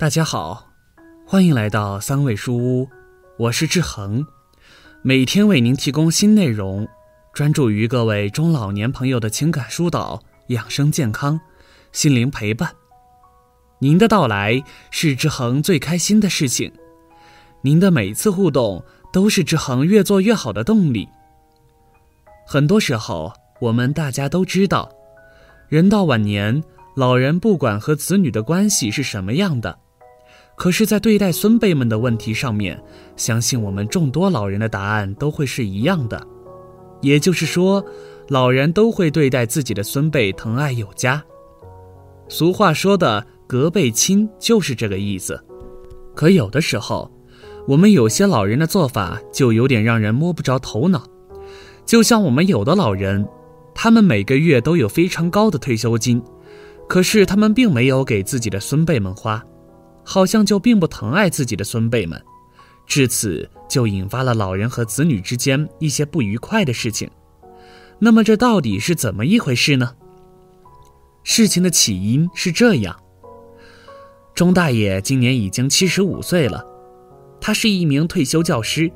大家好，欢迎来到三味书屋，我是志恒，每天为您提供新内容，专注于各位中老年朋友的情感疏导、养生健康、心灵陪伴。您的到来是志恒最开心的事情，您的每次互动都是志恒越做越好的动力。很多时候，我们大家都知道，人到晚年，老人不管和子女的关系是什么样的。可是，在对待孙辈们的问题上面，相信我们众多老人的答案都会是一样的，也就是说，老人都会对待自己的孙辈疼爱有加。俗话说的“隔辈亲”就是这个意思。可有的时候，我们有些老人的做法就有点让人摸不着头脑。就像我们有的老人，他们每个月都有非常高的退休金，可是他们并没有给自己的孙辈们花。好像就并不疼爱自己的孙辈们，至此就引发了老人和子女之间一些不愉快的事情。那么这到底是怎么一回事呢？事情的起因是这样：钟大爷今年已经七十五岁了，他是一名退休教师，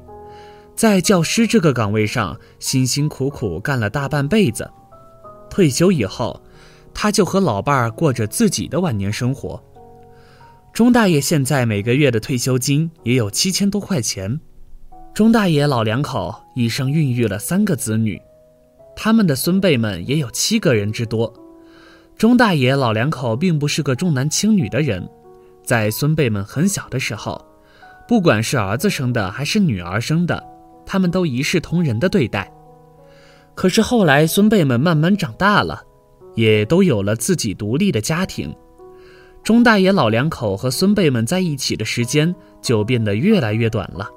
在教师这个岗位上辛辛苦苦干了大半辈子，退休以后，他就和老伴儿过着自己的晚年生活。钟大爷现在每个月的退休金也有七千多块钱。钟大爷老两口一生孕育了三个子女，他们的孙辈们也有七个人之多。钟大爷老两口并不是个重男轻女的人，在孙辈们很小的时候，不管是儿子生的还是女儿生的，他们都一视同仁的对待。可是后来孙辈们慢慢长大了，也都有了自己独立的家庭。钟大爷老两口和孙辈们在一起的时间就变得越来越短了，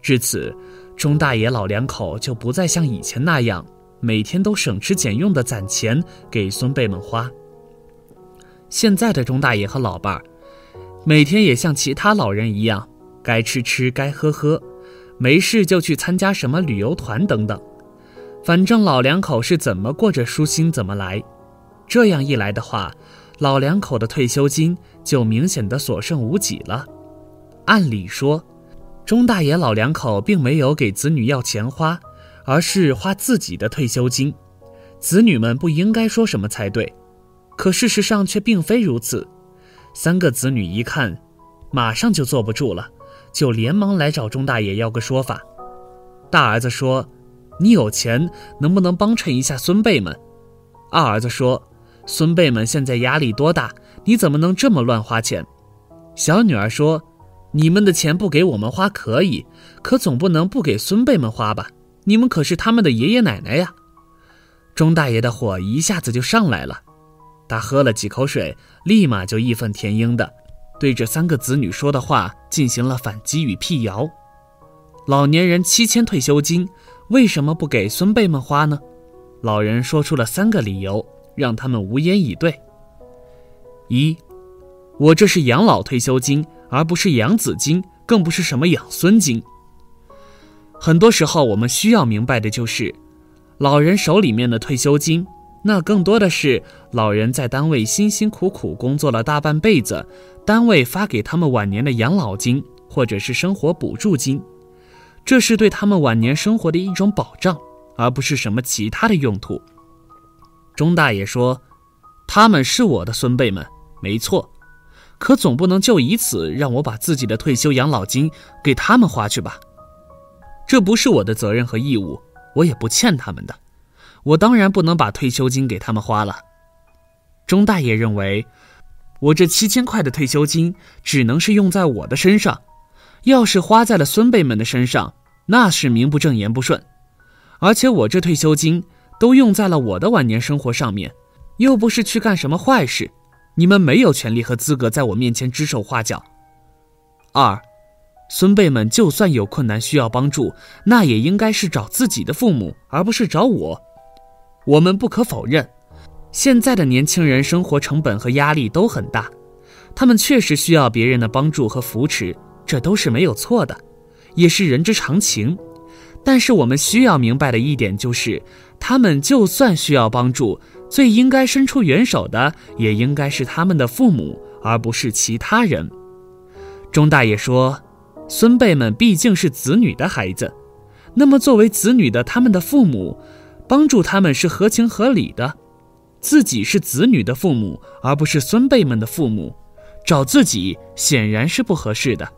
至此，钟大爷老两口就不再像以前那样每天都省吃俭用的攒钱给孙辈们花。现在的钟大爷和老伴儿，每天也像其他老人一样，该吃吃，该喝喝，没事就去参加什么旅游团等等，反正老两口是怎么过着舒心怎么来。这样一来的话。老两口的退休金就明显的所剩无几了。按理说，钟大爷老两口并没有给子女要钱花，而是花自己的退休金，子女们不应该说什么才对。可事实上却并非如此。三个子女一看，马上就坐不住了，就连忙来找钟大爷要个说法。大儿子说：“你有钱，能不能帮衬一下孙辈们？”二儿子说。孙辈们现在压力多大？你怎么能这么乱花钱？小女儿说：“你们的钱不给我们花可以，可总不能不给孙辈们花吧？你们可是他们的爷爷奶奶呀！”钟大爷的火一下子就上来了，他喝了几口水，立马就义愤填膺的对这三个子女说的话进行了反击与辟谣。老年人七千退休金，为什么不给孙辈们花呢？老人说出了三个理由。让他们无言以对。一，我这是养老退休金，而不是养子金，更不是什么养孙金。很多时候，我们需要明白的就是，老人手里面的退休金，那更多的是老人在单位辛辛苦苦工作了大半辈子，单位发给他们晚年的养老金或者是生活补助金，这是对他们晚年生活的一种保障，而不是什么其他的用途。钟大爷说：“他们是我的孙辈们，没错，可总不能就以此让我把自己的退休养老金给他们花去吧？这不是我的责任和义务，我也不欠他们的，我当然不能把退休金给他们花了。”钟大爷认为，我这七千块的退休金只能是用在我的身上，要是花在了孙辈们的身上，那是名不正言不顺，而且我这退休金。都用在了我的晚年生活上面，又不是去干什么坏事，你们没有权利和资格在我面前指手画脚。二，孙辈们就算有困难需要帮助，那也应该是找自己的父母，而不是找我。我们不可否认，现在的年轻人生活成本和压力都很大，他们确实需要别人的帮助和扶持，这都是没有错的，也是人之常情。但是我们需要明白的一点就是，他们就算需要帮助，最应该伸出援手的也应该是他们的父母，而不是其他人。钟大爷说：“孙辈们毕竟是子女的孩子，那么作为子女的他们的父母，帮助他们是合情合理的。自己是子女的父母，而不是孙辈们的父母，找自己显然是不合适的。”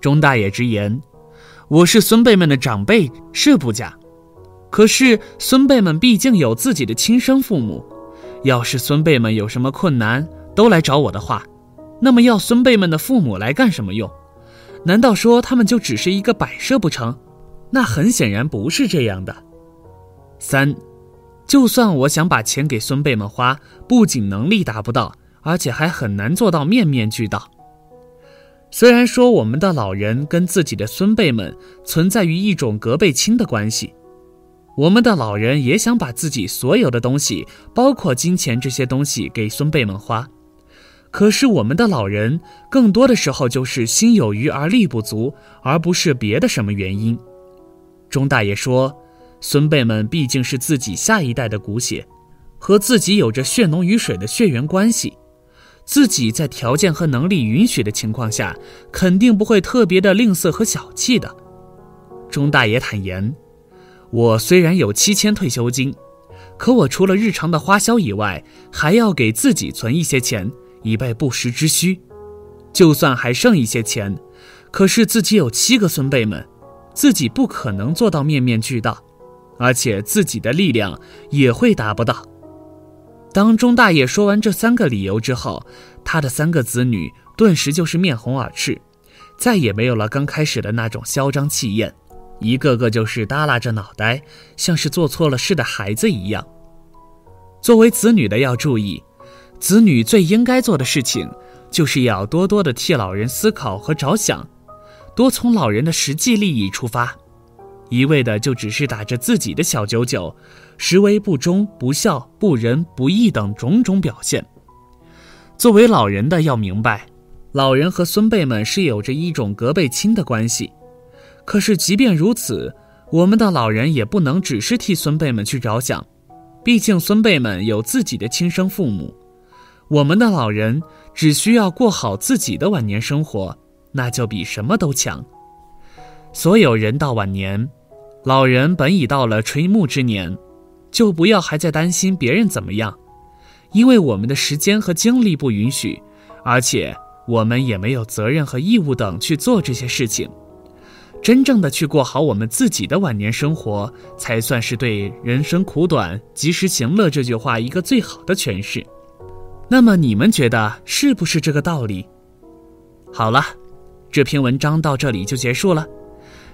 钟大爷直言：“我是孙辈们的长辈是不假，可是孙辈们毕竟有自己的亲生父母，要是孙辈们有什么困难，都来找我的话。”那么要孙辈们的父母来干什么用？难道说他们就只是一个摆设不成？那很显然不是这样的。三，就算我想把钱给孙辈们花，不仅能力达不到，而且还很难做到面面俱到。虽然说我们的老人跟自己的孙辈们存在于一种隔辈亲的关系，我们的老人也想把自己所有的东西，包括金钱这些东西给孙辈们花。可是我们的老人更多的时候就是心有余而力不足，而不是别的什么原因。钟大爷说，孙辈们毕竟是自己下一代的骨血，和自己有着血浓于水的血缘关系，自己在条件和能力允许的情况下，肯定不会特别的吝啬和小气的。钟大爷坦言，我虽然有七千退休金，可我除了日常的花销以外，还要给自己存一些钱。以备不时之需，就算还剩一些钱，可是自己有七个孙辈们，自己不可能做到面面俱到，而且自己的力量也会达不到。当钟大爷说完这三个理由之后，他的三个子女顿时就是面红耳赤，再也没有了刚开始的那种嚣张气焰，一个个就是耷拉着脑袋，像是做错了事的孩子一样。作为子女的要注意。子女最应该做的事情，就是要多多的替老人思考和着想，多从老人的实际利益出发，一味的就只是打着自己的小九九，实为不忠、不孝、不仁、不义等种种表现。作为老人的要明白，老人和孙辈们是有着一种隔辈亲的关系，可是即便如此，我们的老人也不能只是替孙辈们去着想，毕竟孙辈们有自己的亲生父母。我们的老人只需要过好自己的晚年生活，那就比什么都强。所有人到晚年，老人本已到了垂暮之年，就不要还在担心别人怎么样，因为我们的时间和精力不允许，而且我们也没有责任和义务等去做这些事情。真正的去过好我们自己的晚年生活，才算是对“人生苦短，及时行乐”这句话一个最好的诠释。那么你们觉得是不是这个道理？好了，这篇文章到这里就结束了。